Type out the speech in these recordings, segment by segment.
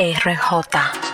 RJ.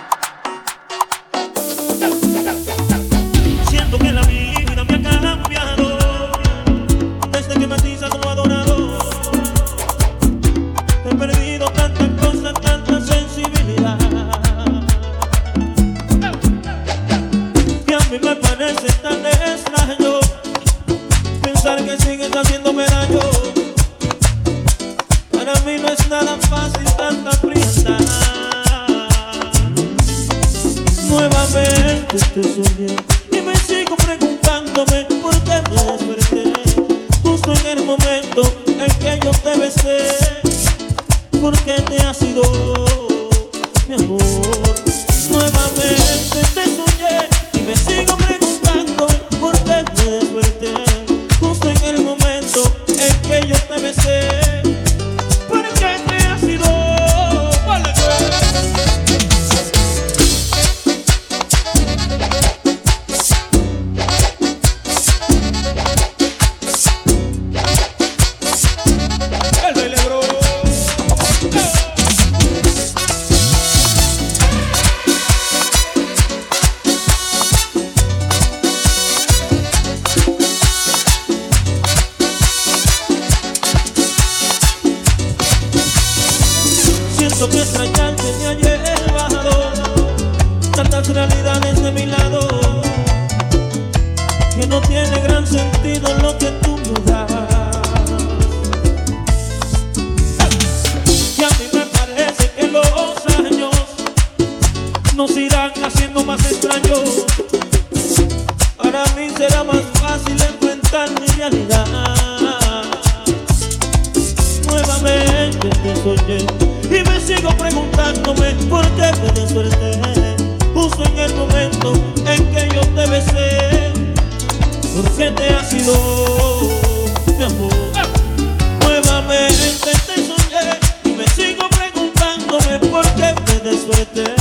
mirándome porque me de suerte Justo en el momento en que yo te besé. Porque te ha sido mi amor muévame Nuevamente te soñé Y me sigo preguntándome por qué me de suerte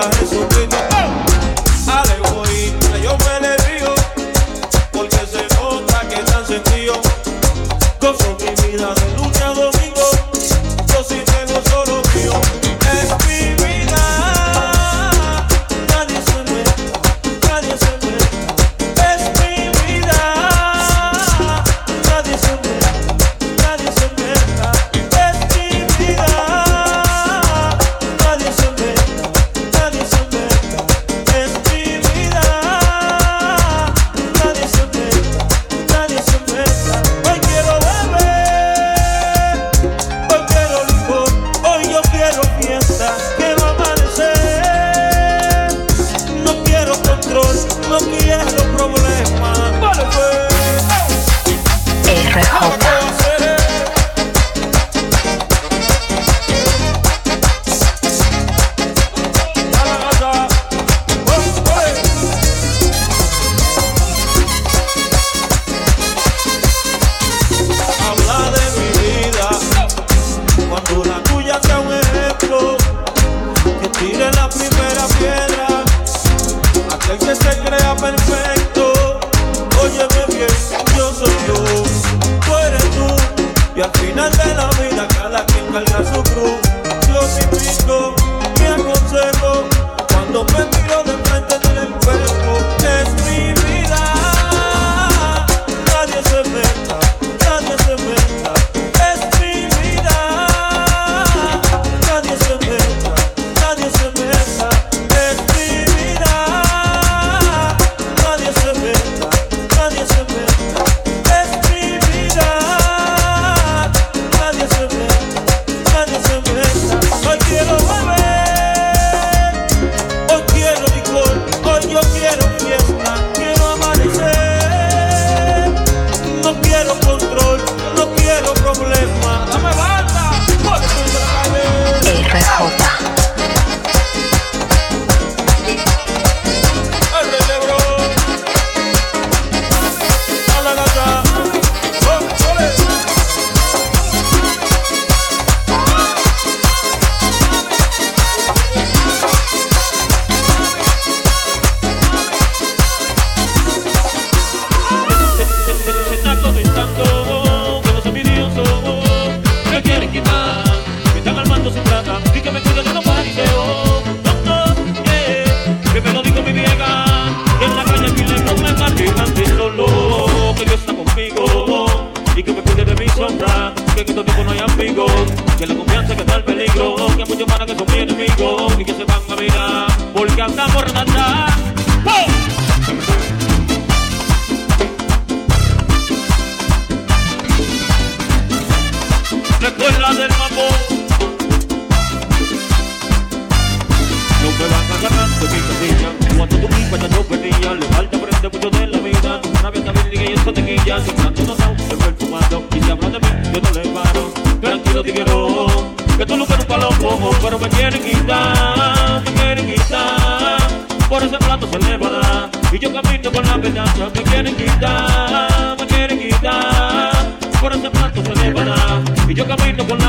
no le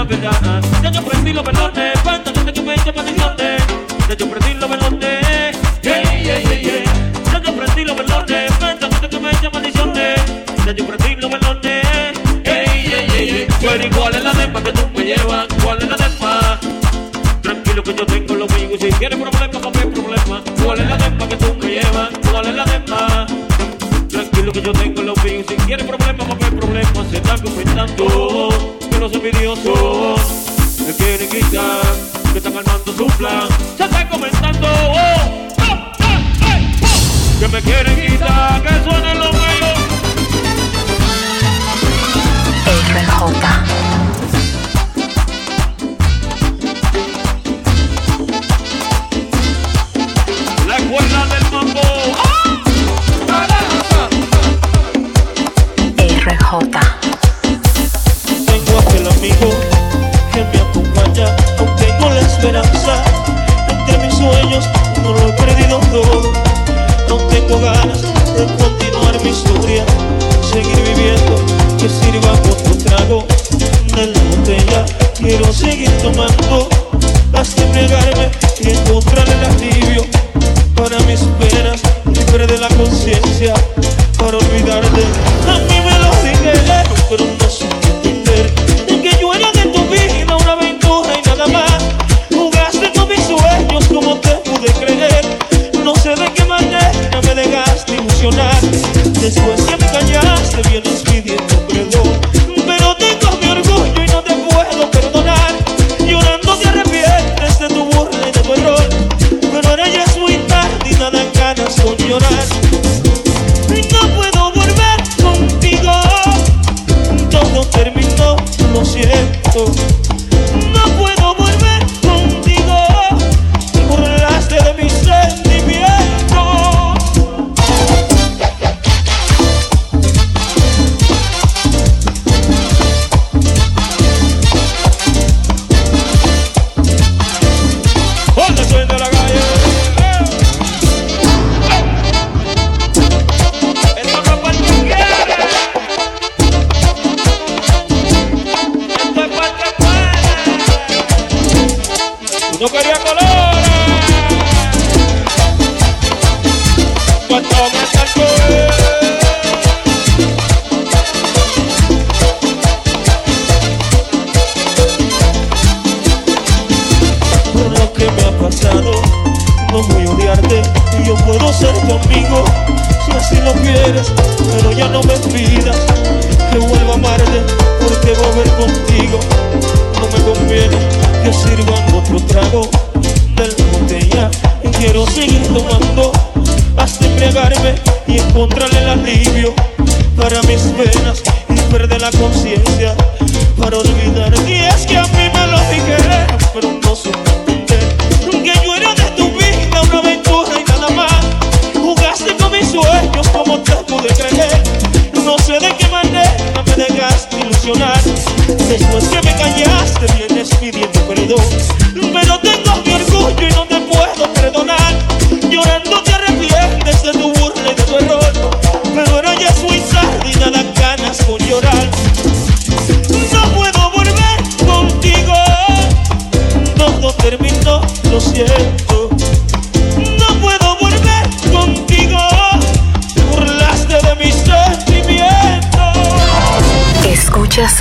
verdad. Ya yo prendí los velones, cuando gente que me echa para Ya yo prendí los velones. Yeah, yeah, yeah, yeah. Ya yo prendí los velones, cuando gente que me echa para Ya yo prendí los velones. Yeah, yeah, yeah, yeah. Pero ¿cuál es la depa que tú me llevas? ¿Cuál es la depa? Tranquilo que yo tengo lo mío. Si tienes problemas, papi, problema. ¿Cuál es la depa que tú me llevas? ¿Cuál es la depa? Tranquilo que yo tengo lo mío. Si quieres problemas, papi, problemas. Se está comentando los envidiosos me quieren quitar, que están armando su plan. Se está comentando, oh, oh, oh, oh. que me quieren quitar, que suenen los medios. La cuerda del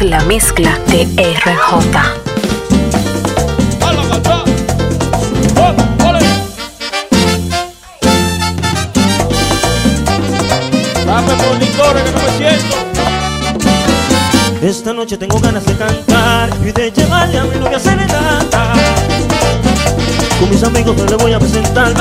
la mezcla de RJ. Esta noche tengo ganas de cantar y de llevarle a mi novia serenata. Con mis amigos no le voy a presentar.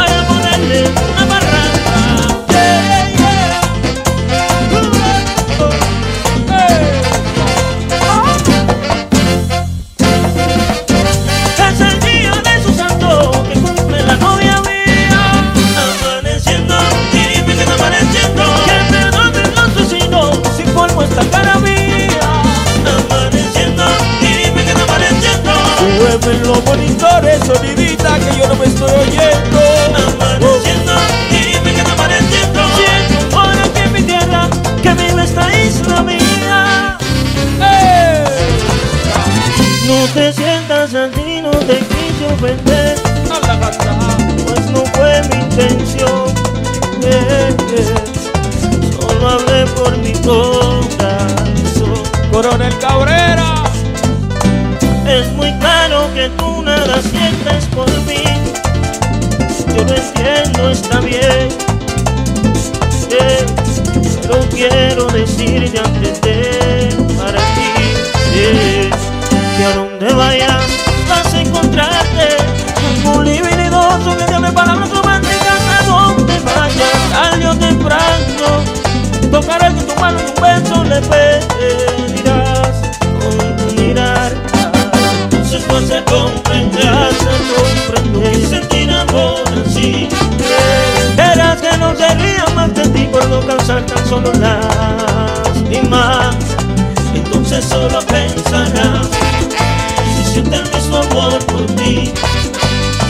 lo quiero decirte antes de partir yeah. Que a donde vayas vas a encontrarte un libidinoso que tiene palabras románticas a donde vayas tarde temprano tocaré con tu mano y un beso le pedirás con tu mirar entonces vas a comprender, vas a comprender y sentir amor así. Eh. Que no querrían más de ti por no causar tan solo lástimas. Entonces solo pensarás si sienten mismo amor por ti.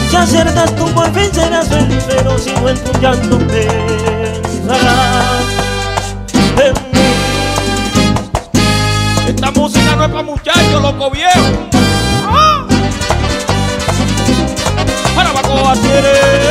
Si acertas tú por fin serás feliz, pero si no en tu llanto pensarás en mí. Esta música no es para muchachos, loco viejo. ¡Ah! Para Bacoa, si.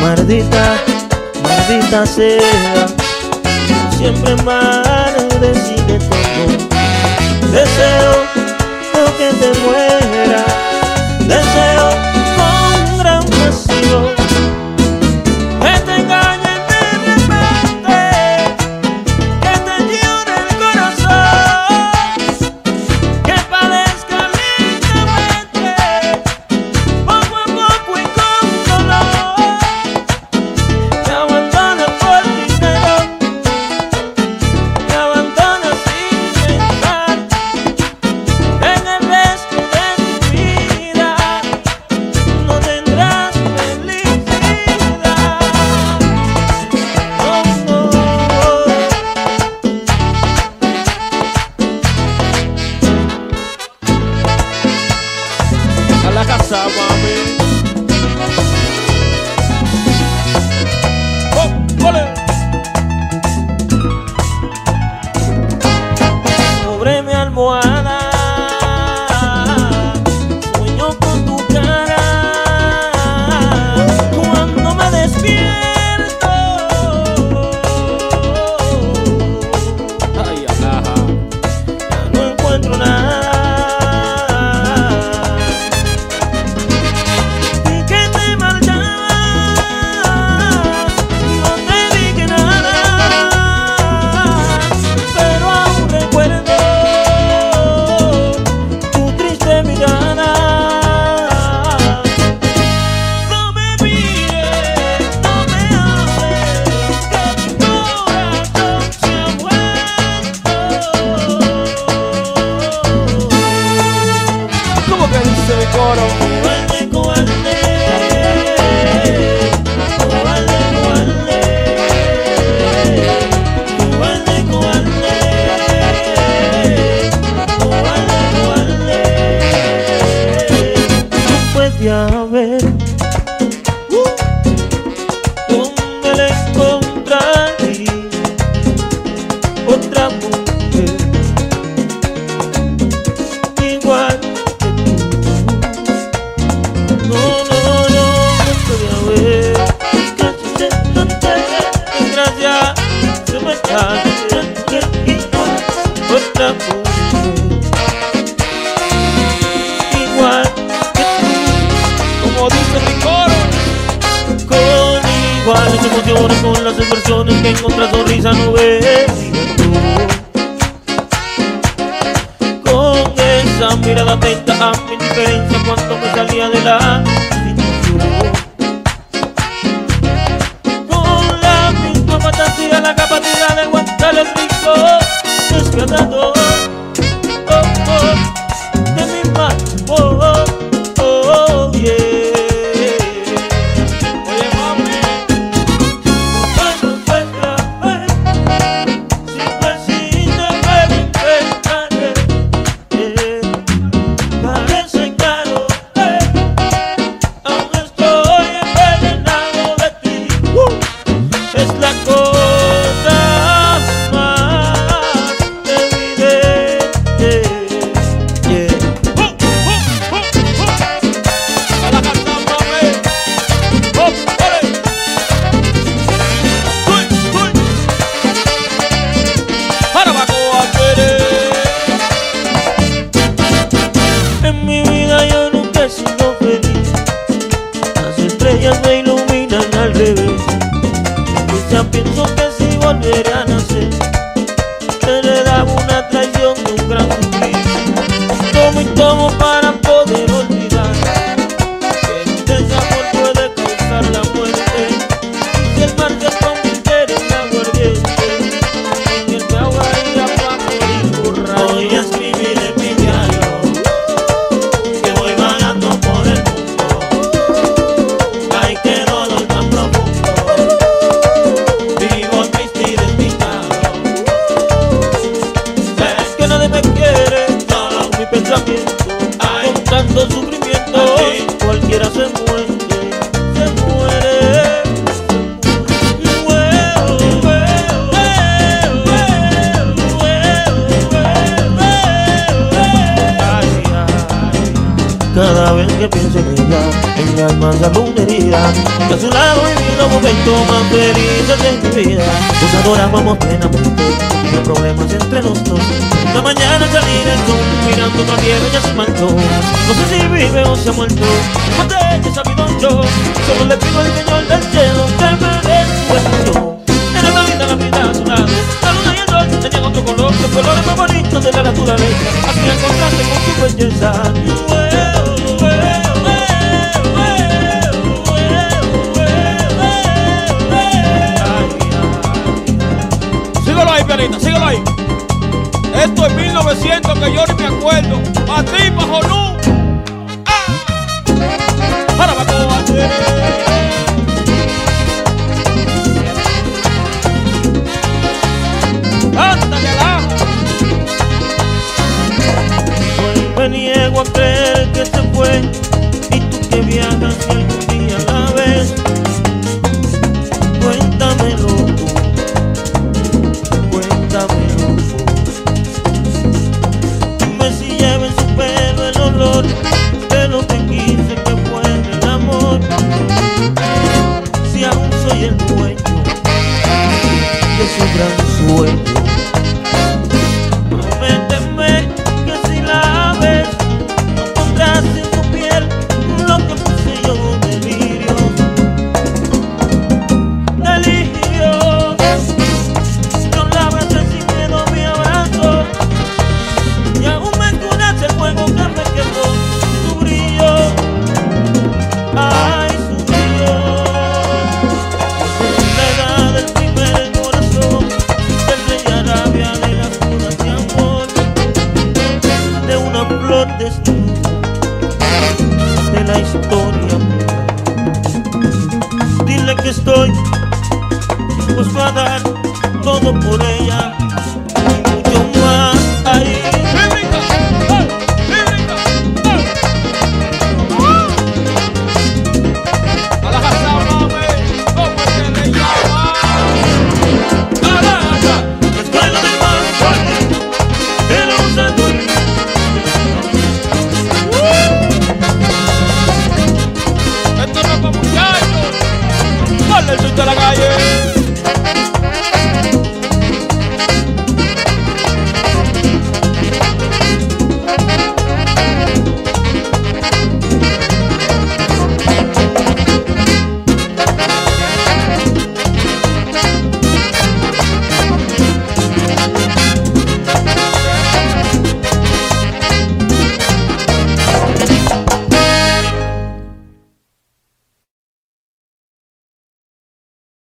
Maldita, maldita sea, siempre mal decir que tengo deseo porque te muero con las expresiones que en otra sonrisa no. Con esa mirada atenta a mi indiferencia cuando me salía de la. Con la misma fantasía, la capacidad de aguantar el rico. vamos en amor No problemas entre los dos. La mañana salí del sol Mirando otra tierra ya se marchó. No sé si vive o se ha muerto. No te he sabido yo. Solo le pido al Señor del cielo Que me dé su respeto En esta vida la vida a su lado. La luna y el sol tenían otro color Los colores más bonitos de la naturaleza. Así encontraste con tu belleza. síguelo ahí. Esto es 1900 que yo ni me acuerdo. A ti, Pajonú. Me niego a creer que se fue утром свой.